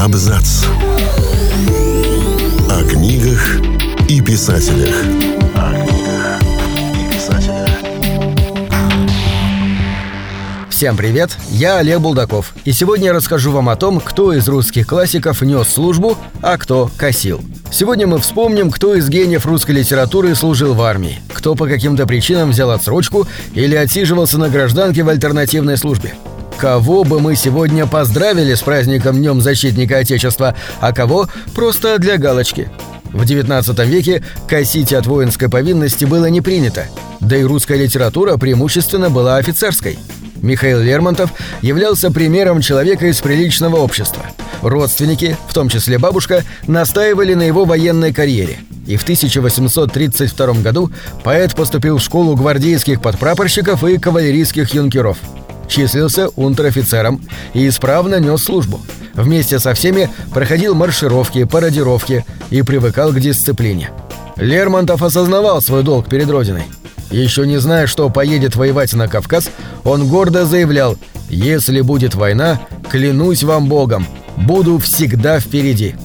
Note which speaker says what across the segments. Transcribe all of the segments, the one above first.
Speaker 1: Абзац. О книгах и писателях. О книгах и писателях.
Speaker 2: Всем привет, я Олег Булдаков, и сегодня я расскажу вам о том, кто из русских классиков нес службу, а кто косил. Сегодня мы вспомним, кто из гениев русской литературы служил в армии, кто по каким-то причинам взял отсрочку или отсиживался на гражданке в альтернативной службе. Кого бы мы сегодня поздравили с праздником Днем Защитника Отечества, а кого просто для галочки. В XIX веке косить от воинской повинности было не принято, да и русская литература преимущественно была офицерской. Михаил Лермонтов являлся примером человека из приличного общества. Родственники, в том числе бабушка, настаивали на его военной карьере. И в 1832 году поэт поступил в школу гвардейских подпрапорщиков и кавалерийских юнкеров. Числился унтер-офицером и исправно нес службу. Вместе со всеми проходил маршировки, пародировки и привыкал к дисциплине. Лермонтов осознавал свой долг перед Родиной – еще не зная, что поедет воевать на Кавказ, он гордо заявлял «Если будет война, клянусь вам Богом, буду всегда впереди».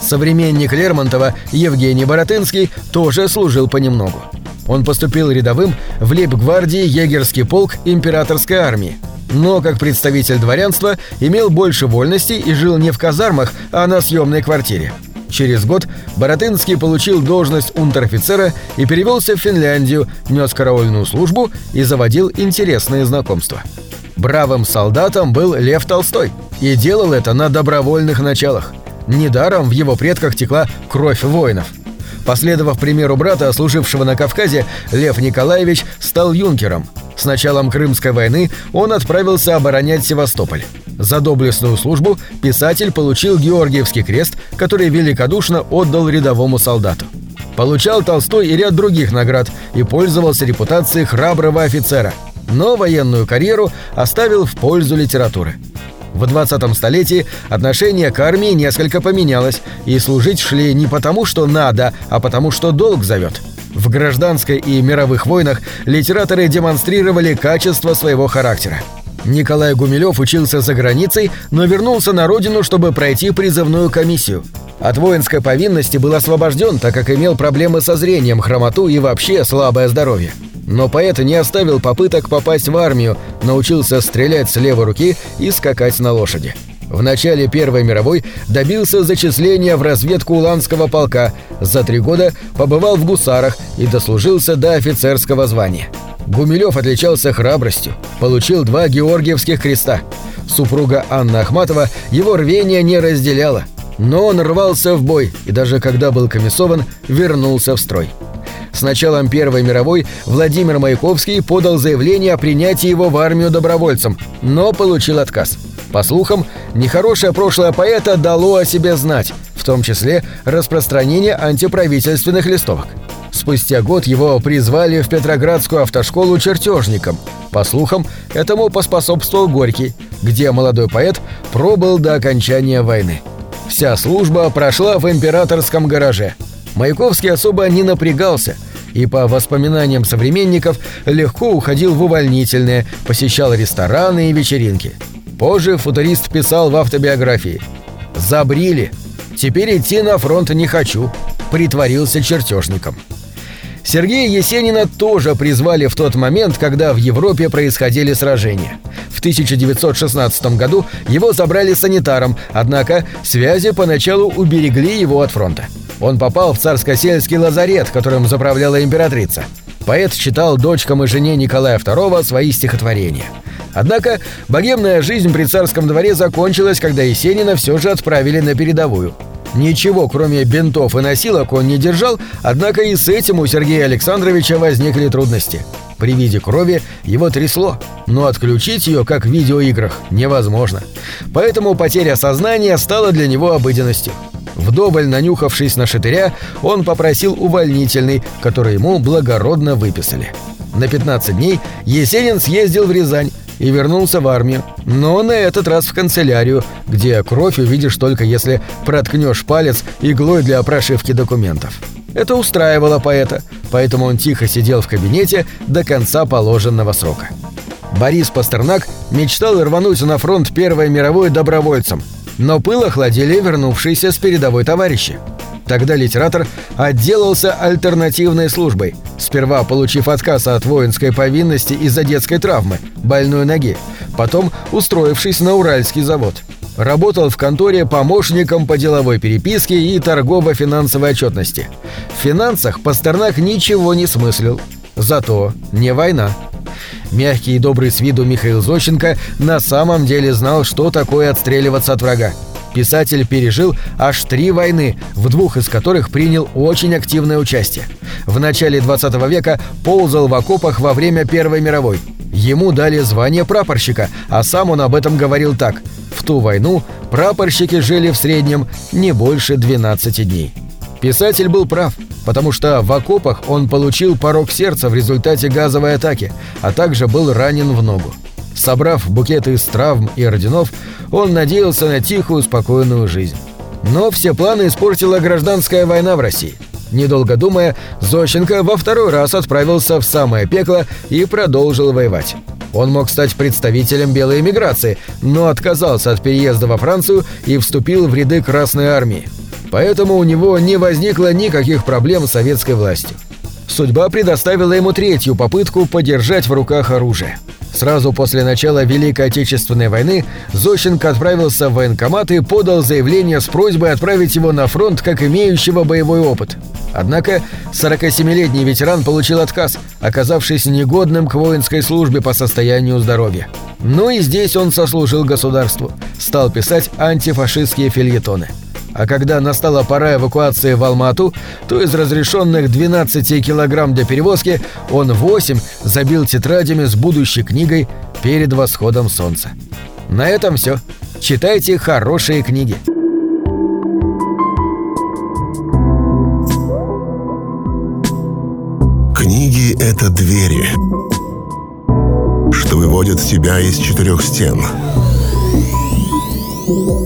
Speaker 2: Современник Лермонтова Евгений Боротынский тоже служил понемногу. Он поступил рядовым в лейб-гвардии егерский полк императорской армии. Но, как представитель дворянства, имел больше вольности и жил не в казармах, а на съемной квартире. Через год Боротынский получил должность унтер-офицера и перевелся в Финляндию, нес караульную службу и заводил интересные знакомства. Бравым солдатом был Лев Толстой и делал это на добровольных началах. Недаром в его предках текла кровь воинов. Последовав примеру брата, служившего на Кавказе, Лев Николаевич стал юнкером. С началом Крымской войны он отправился оборонять Севастополь. За доблестную службу писатель получил Георгиевский крест, который великодушно отдал рядовому солдату. Получал Толстой и ряд других наград и пользовался репутацией храброго офицера, но военную карьеру оставил в пользу литературы. В 20-м столетии отношение к армии несколько поменялось, и служить шли не потому, что надо, а потому, что долг зовет. В гражданской и мировых войнах литераторы демонстрировали качество своего характера. Николай Гумилев учился за границей, но вернулся на родину, чтобы пройти призывную комиссию. От воинской повинности был освобожден, так как имел проблемы со зрением, хромоту и вообще слабое здоровье. Но поэт не оставил попыток попасть в армию, научился стрелять с левой руки и скакать на лошади. В начале Первой мировой добился зачисления в разведку Уланского полка, за три года побывал в гусарах и дослужился до офицерского звания. Гумилев отличался храбростью, получил два Георгиевских креста. Супруга Анна Ахматова его рвение не разделяла, но он рвался в бой и даже когда был комиссован, вернулся в строй. С началом Первой мировой Владимир Маяковский подал заявление о принятии его в армию добровольцем, но получил отказ. По слухам, нехорошее прошлое поэта дало о себе знать, в том числе распространение антиправительственных листовок. Спустя год его призвали в Петроградскую автошколу чертежником. По слухам, этому поспособствовал Горький, где молодой поэт пробыл до окончания войны. Вся служба прошла в императорском гараже. Маяковский особо не напрягался и, по воспоминаниям современников, легко уходил в увольнительные, посещал рестораны и вечеринки. Позже футурист писал в автобиографии «Забрили. Теперь идти на фронт не хочу. Притворился чертежником». Сергея Есенина тоже призвали в тот момент, когда в Европе происходили сражения. В 1916 году его забрали санитаром, однако связи поначалу уберегли его от фронта. Он попал в царско-сельский лазарет, которым заправляла императрица. Поэт читал дочкам и жене Николая II свои стихотворения. Однако богемная жизнь при царском дворе закончилась, когда Есенина все же отправили на передовую – Ничего, кроме бинтов и носилок, он не держал, однако и с этим у Сергея Александровича возникли трудности. При виде крови его трясло, но отключить ее, как в видеоиграх, невозможно. Поэтому потеря сознания стала для него обыденностью. Вдоволь нанюхавшись на шатыря, он попросил увольнительный, который ему благородно выписали. На 15 дней Есенин съездил в Рязань, и вернулся в армию, но на этот раз в канцелярию, где кровь увидишь только если проткнешь палец иглой для прошивки документов. Это устраивало поэта, поэтому он тихо сидел в кабинете до конца положенного срока. Борис Пастернак мечтал рвануть на фронт Первой мировой добровольцем, но пыл охладили вернувшиеся с передовой товарищи. Тогда литератор отделался альтернативной службой, сперва получив отказ от воинской повинности из-за детской травмы, больной ноги, потом устроившись на Уральский завод. Работал в конторе помощником по деловой переписке и торгово-финансовой отчетности. В финансах Пастернак ничего не смыслил. Зато не война. Мягкий и добрый с виду Михаил Зощенко на самом деле знал, что такое отстреливаться от врага. Писатель пережил аж три войны, в двух из которых принял очень активное участие. В начале 20 века ползал в окопах во время Первой мировой. Ему дали звание прапорщика, а сам он об этом говорил так. В ту войну прапорщики жили в среднем не больше 12 дней. Писатель был прав, потому что в окопах он получил порог сердца в результате газовой атаки, а также был ранен в ногу. Собрав букеты из травм и орденов, он надеялся на тихую, спокойную жизнь. Но все планы испортила гражданская война в России. Недолго думая, Зощенко во второй раз отправился в самое пекло и продолжил воевать. Он мог стать представителем белой эмиграции, но отказался от переезда во Францию и вступил в ряды Красной Армии. Поэтому у него не возникло никаких проблем с советской властью. Судьба предоставила ему третью попытку подержать в руках оружие. Сразу после начала Великой Отечественной войны Зощенко отправился в военкомат и подал заявление с просьбой отправить его на фронт как имеющего боевой опыт. Однако 47-летний ветеран получил отказ, оказавшись негодным к воинской службе по состоянию здоровья. Ну и здесь он сослужил государству, стал писать антифашистские фильетоны. А когда настала пора эвакуации в Алмату, то из разрешенных 12 килограмм для перевозки он 8 забил тетрадями с будущей книгой перед восходом солнца. На этом все. Читайте хорошие книги.
Speaker 1: Книги — это двери, что выводят тебя из четырех стен —